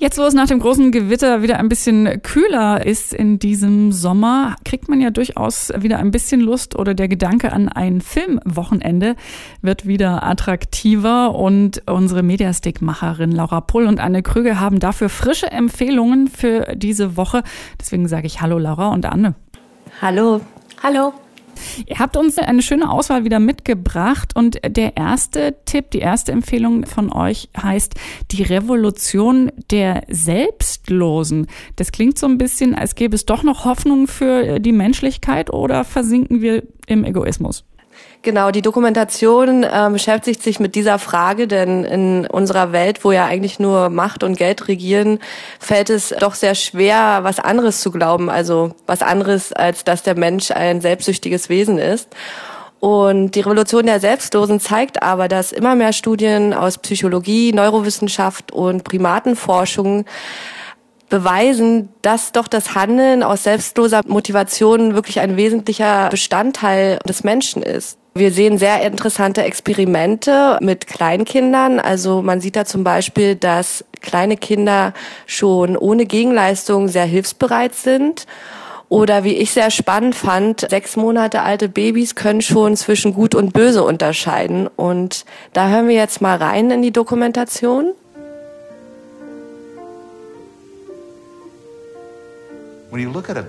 Jetzt, wo es nach dem großen Gewitter wieder ein bisschen kühler ist in diesem Sommer, kriegt man ja durchaus wieder ein bisschen Lust oder der Gedanke an ein Filmwochenende wird wieder attraktiver und unsere Mediastick-Macherin Laura Pull und Anne Krüger haben dafür frische Empfehlungen für diese Woche. Deswegen sage ich Hallo Laura und Anne. Hallo. Hallo. Ihr habt uns eine schöne Auswahl wieder mitgebracht und der erste Tipp, die erste Empfehlung von euch heißt die Revolution der Selbstlosen. Das klingt so ein bisschen, als gäbe es doch noch Hoffnung für die Menschlichkeit oder versinken wir im Egoismus? Genau, die Dokumentation äh, beschäftigt sich mit dieser Frage, denn in unserer Welt, wo ja eigentlich nur Macht und Geld regieren, fällt es doch sehr schwer, was anderes zu glauben, also was anderes, als dass der Mensch ein selbstsüchtiges Wesen ist. Und die Revolution der Selbstlosen zeigt aber, dass immer mehr Studien aus Psychologie, Neurowissenschaft und Primatenforschung beweisen, dass doch das Handeln aus selbstloser Motivation wirklich ein wesentlicher Bestandteil des Menschen ist. Wir sehen sehr interessante Experimente mit Kleinkindern. Also man sieht da zum Beispiel, dass kleine Kinder schon ohne Gegenleistung sehr hilfsbereit sind. Oder wie ich sehr spannend fand, sechs Monate alte Babys können schon zwischen Gut und Böse unterscheiden. Und da hören wir jetzt mal rein in die Dokumentation.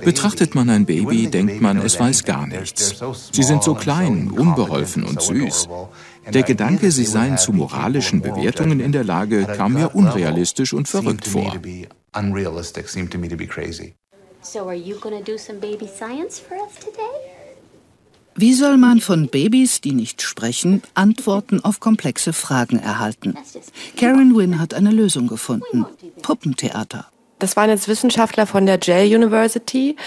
Betrachtet man ein Baby, denkt man, es weiß gar nichts. Sie sind so klein, unbeholfen und süß. Der Gedanke, sie seien zu moralischen Bewertungen in der Lage, kam mir unrealistisch und verrückt vor. Wie soll man von Babys, die nicht sprechen, Antworten auf komplexe Fragen erhalten? Karen Wynne hat eine Lösung gefunden. Puppentheater. Das waren jetzt Wissenschaftler von der Yale University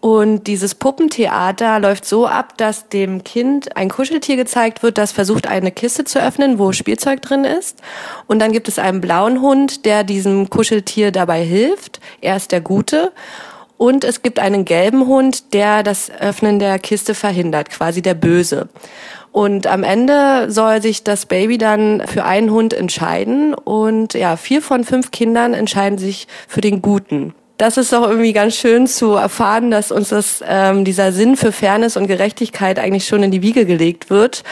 und dieses Puppentheater läuft so ab, dass dem Kind ein Kuscheltier gezeigt wird, das versucht, eine Kiste zu öffnen, wo Spielzeug drin ist. Und dann gibt es einen blauen Hund, der diesem Kuscheltier dabei hilft. Er ist der Gute. Und es gibt einen gelben Hund, der das Öffnen der Kiste verhindert, quasi der Böse. Und am Ende soll sich das Baby dann für einen Hund entscheiden. Und ja, vier von fünf Kindern entscheiden sich für den Guten. Das ist doch irgendwie ganz schön zu erfahren, dass uns das, ähm, dieser Sinn für Fairness und Gerechtigkeit eigentlich schon in die Wiege gelegt wird.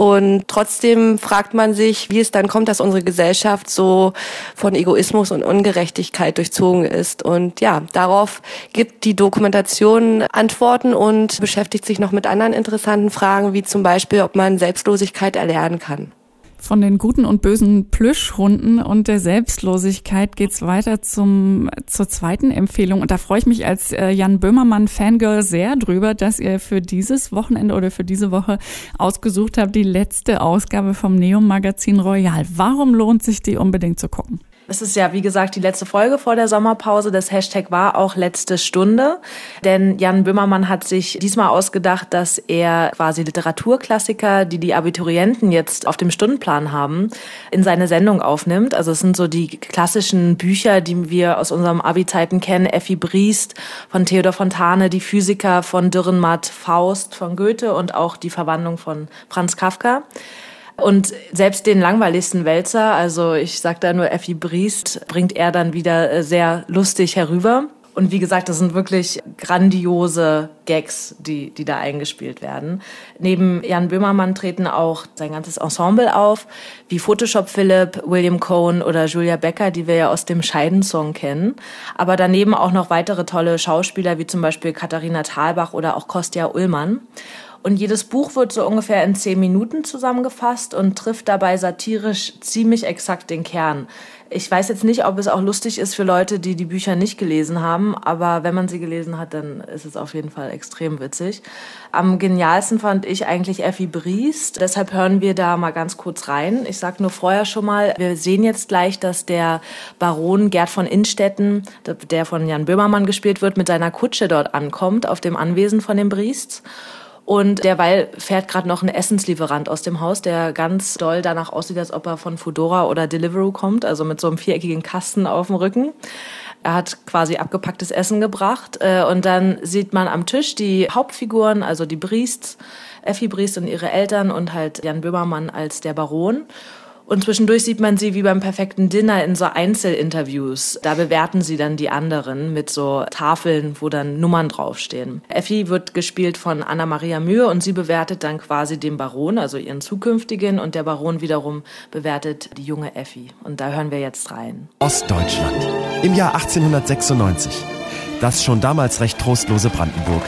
Und trotzdem fragt man sich, wie es dann kommt, dass unsere Gesellschaft so von Egoismus und Ungerechtigkeit durchzogen ist. Und ja, darauf gibt die Dokumentation Antworten und beschäftigt sich noch mit anderen interessanten Fragen, wie zum Beispiel, ob man Selbstlosigkeit erlernen kann. Von den guten und bösen Plüschhunden und der Selbstlosigkeit geht's weiter zum, zur zweiten Empfehlung. Und da freue ich mich als äh, Jan Böhmermann Fangirl sehr drüber, dass ihr für dieses Wochenende oder für diese Woche ausgesucht habt, die letzte Ausgabe vom Neo Magazin Royal. Warum lohnt sich die unbedingt zu gucken? Es ist ja, wie gesagt, die letzte Folge vor der Sommerpause. Das Hashtag war auch letzte Stunde. Denn Jan Böhmermann hat sich diesmal ausgedacht, dass er quasi Literaturklassiker, die die Abiturienten jetzt auf dem Stundenplan haben, in seine Sendung aufnimmt. Also es sind so die klassischen Bücher, die wir aus unserem Abi-Zeiten kennen. Effi Briest von Theodor Fontane, die Physiker von Dürrenmatt, Faust von Goethe und auch die Verwandlung von Franz Kafka. Und selbst den langweiligsten Wälzer, also ich sag da nur Effi Briest, bringt er dann wieder äh, sehr lustig herüber. Und wie gesagt, das sind wirklich grandiose Gags, die, die da eingespielt werden. Neben Jan Böhmermann treten auch sein ganzes Ensemble auf, wie Photoshop Philipp, William Cohn oder Julia Becker, die wir ja aus dem Scheidensong kennen. Aber daneben auch noch weitere tolle Schauspieler, wie zum Beispiel Katharina Thalbach oder auch Kostja Ullmann. Und jedes Buch wird so ungefähr in zehn Minuten zusammengefasst und trifft dabei satirisch ziemlich exakt den Kern. Ich weiß jetzt nicht, ob es auch lustig ist für Leute, die die Bücher nicht gelesen haben, aber wenn man sie gelesen hat, dann ist es auf jeden Fall extrem witzig. Am genialsten fand ich eigentlich Effi Briest, deshalb hören wir da mal ganz kurz rein. Ich sag nur vorher schon mal, wir sehen jetzt gleich, dass der Baron Gerd von Innstetten, der von Jan Böhmermann gespielt wird, mit seiner Kutsche dort ankommt, auf dem Anwesen von den Briests. Und derweil fährt gerade noch ein Essenslieferant aus dem Haus, der ganz doll danach aussieht, als ob er von Foodora oder Deliveroo kommt, also mit so einem viereckigen Kasten auf dem Rücken. Er hat quasi abgepacktes Essen gebracht äh, und dann sieht man am Tisch die Hauptfiguren, also die Briests, Effi Briest und ihre Eltern und halt Jan Böhmermann als der Baron. Und zwischendurch sieht man sie wie beim perfekten Dinner in so Einzelinterviews. Da bewerten sie dann die anderen mit so Tafeln, wo dann Nummern draufstehen. Effi wird gespielt von Anna-Maria Mühe und sie bewertet dann quasi den Baron, also ihren zukünftigen, und der Baron wiederum bewertet die junge Effi. Und da hören wir jetzt rein. Ostdeutschland. Im Jahr 1896. Das schon damals recht trostlose Brandenburg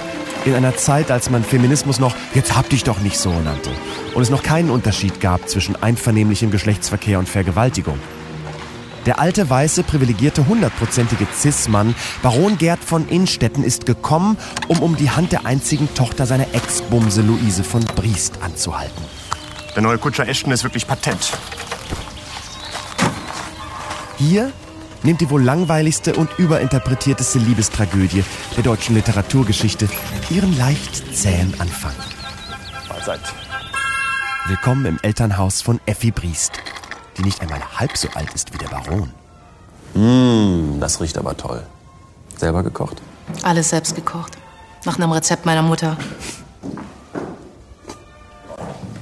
in einer Zeit, als man Feminismus noch jetzt hab dich doch nicht so nannte und es noch keinen Unterschied gab zwischen einvernehmlichem Geschlechtsverkehr und Vergewaltigung. Der alte, weiße, privilegierte, hundertprozentige Cis-Mann, Baron Gerd von Innstetten, ist gekommen, um um die Hand der einzigen Tochter seiner Ex-Bumse Luise von Briest anzuhalten. Der neue Kutscher Ashton ist wirklich patent. Hier nimmt die wohl langweiligste und überinterpretierteste Liebestragödie der deutschen Literaturgeschichte ihren leicht zähen Anfang. Mahlzeit. Willkommen im Elternhaus von Effi Briest, die nicht einmal halb so alt ist wie der Baron. Mmh, das riecht aber toll. Selber gekocht? Alles selbst gekocht. Nach einem Rezept meiner Mutter.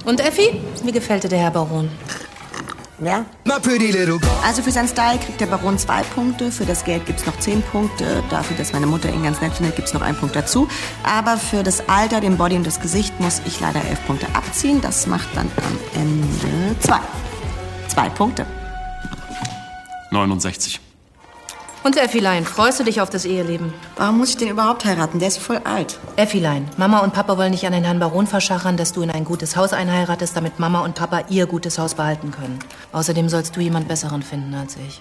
Und Effi, wie gefällt dir der Herr Baron? Ja. Also für seinen Style kriegt der Baron zwei Punkte, für das Geld gibt's noch zehn Punkte, dafür, dass meine Mutter ihn ganz nett findet, gibt's noch einen Punkt dazu. Aber für das Alter, den Body und das Gesicht muss ich leider elf Punkte abziehen. Das macht dann am Ende zwei. Zwei Punkte. 69. Und Effilein, freust du dich auf das Eheleben? Warum muss ich den überhaupt heiraten? Der ist voll alt. Effilein, Mama und Papa wollen dich an den Herrn Baron verschachern, dass du in ein gutes Haus einheiratest, damit Mama und Papa ihr gutes Haus behalten können. Außerdem sollst du jemand Besseren finden als ich.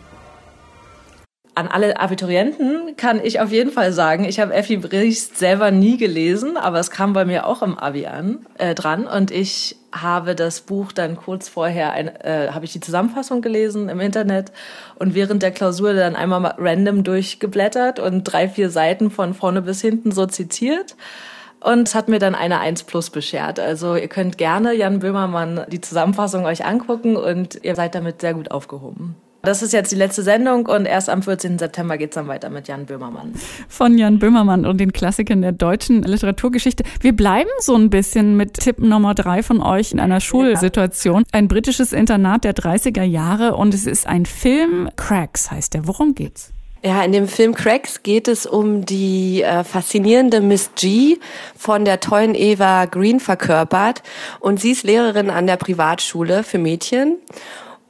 An alle Abiturienten kann ich auf jeden Fall sagen, ich habe Effi Briest selber nie gelesen, aber es kam bei mir auch im Abi an, äh, dran und ich habe das Buch dann kurz vorher, ein, äh, habe ich die Zusammenfassung gelesen im Internet und während der Klausur dann einmal random durchgeblättert und drei, vier Seiten von vorne bis hinten so zitiert. Und hat mir dann eine 1 plus beschert. Also ihr könnt gerne Jan Böhmermann die Zusammenfassung euch angucken und ihr seid damit sehr gut aufgehoben. Das ist jetzt die letzte Sendung und erst am 14. September geht es dann weiter mit Jan Böhmermann. Von Jan Böhmermann und den Klassikern der deutschen Literaturgeschichte. Wir bleiben so ein bisschen mit Tipp Nummer drei von euch in einer Schulsituation. Ein britisches Internat der 30er Jahre und es ist ein Film. Cracks heißt der. Worum geht's? Ja, in dem Film Cracks geht es um die äh, faszinierende Miss G von der tollen Eva Green verkörpert und sie ist Lehrerin an der Privatschule für Mädchen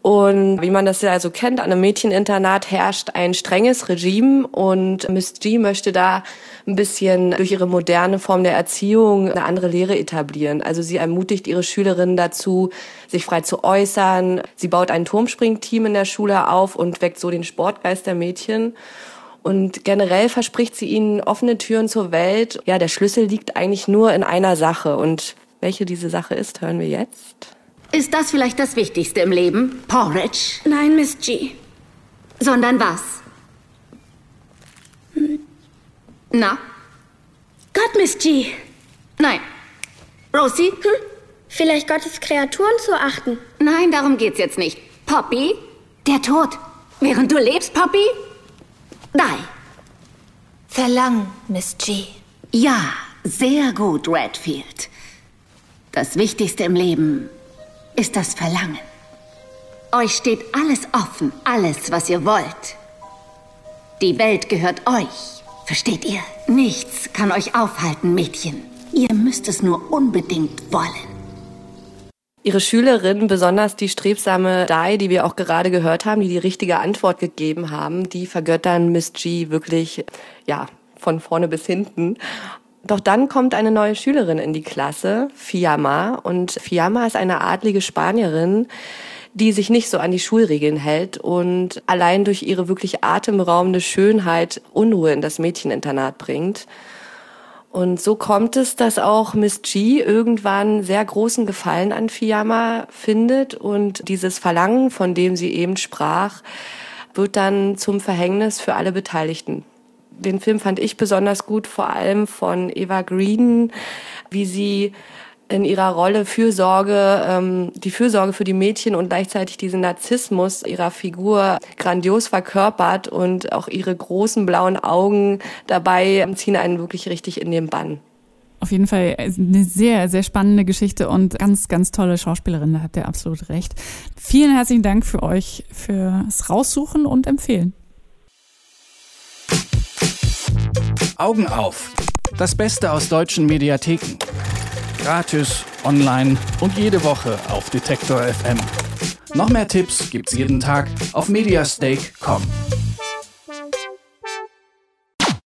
und wie man das ja also kennt, an einem Mädcheninternat herrscht ein strenges Regime und Miss G möchte da ein bisschen durch ihre moderne Form der Erziehung eine andere Lehre etablieren. Also sie ermutigt ihre Schülerinnen dazu, sich frei zu äußern. Sie baut ein Turmspringteam in der Schule auf und weckt so den Sportgeist der Mädchen. Und generell verspricht sie ihnen offene Türen zur Welt. Ja, der Schlüssel liegt eigentlich nur in einer Sache. Und welche diese Sache ist, hören wir jetzt. Ist das vielleicht das Wichtigste im Leben? Porridge? Nein, Miss G. Sondern was? Hm. Na? Gott, Miss G. Nein. Rosie? Hm? Vielleicht Gottes Kreaturen zu achten. Nein, darum geht's jetzt nicht. Poppy? Der Tod. Während du lebst, Poppy? Die. Verlangen, Miss G. Ja, sehr gut, Redfield. Das Wichtigste im Leben ist das Verlangen. Euch steht alles offen, alles, was ihr wollt. Die Welt gehört euch, versteht ihr? Nichts kann euch aufhalten, Mädchen. Ihr müsst es nur unbedingt wollen. Ihre Schülerinnen, besonders die strebsame Dai, die wir auch gerade gehört haben, die die richtige Antwort gegeben haben, die vergöttern Miss G wirklich, ja, von vorne bis hinten. Doch dann kommt eine neue Schülerin in die Klasse, Fiamma. Und Fiamma ist eine adlige Spanierin, die sich nicht so an die Schulregeln hält und allein durch ihre wirklich atemberaubende Schönheit Unruhe in das Mädcheninternat bringt. Und so kommt es, dass auch Miss G irgendwann sehr großen Gefallen an Fiamma findet und dieses Verlangen, von dem sie eben sprach, wird dann zum Verhängnis für alle Beteiligten den Film fand ich besonders gut, vor allem von Eva Green, wie sie in ihrer Rolle Fürsorge, ähm, die Fürsorge für die Mädchen und gleichzeitig diesen Narzissmus ihrer Figur grandios verkörpert und auch ihre großen blauen Augen dabei ziehen einen wirklich richtig in den Bann. Auf jeden Fall eine sehr, sehr spannende Geschichte und ganz, ganz tolle Schauspielerin, da habt ihr absolut recht. Vielen herzlichen Dank für euch fürs Raussuchen und Empfehlen. Augen auf. Das Beste aus deutschen Mediatheken. Gratis, online und jede Woche auf Detektor FM. Noch mehr Tipps gibt's jeden Tag auf mediastake.com.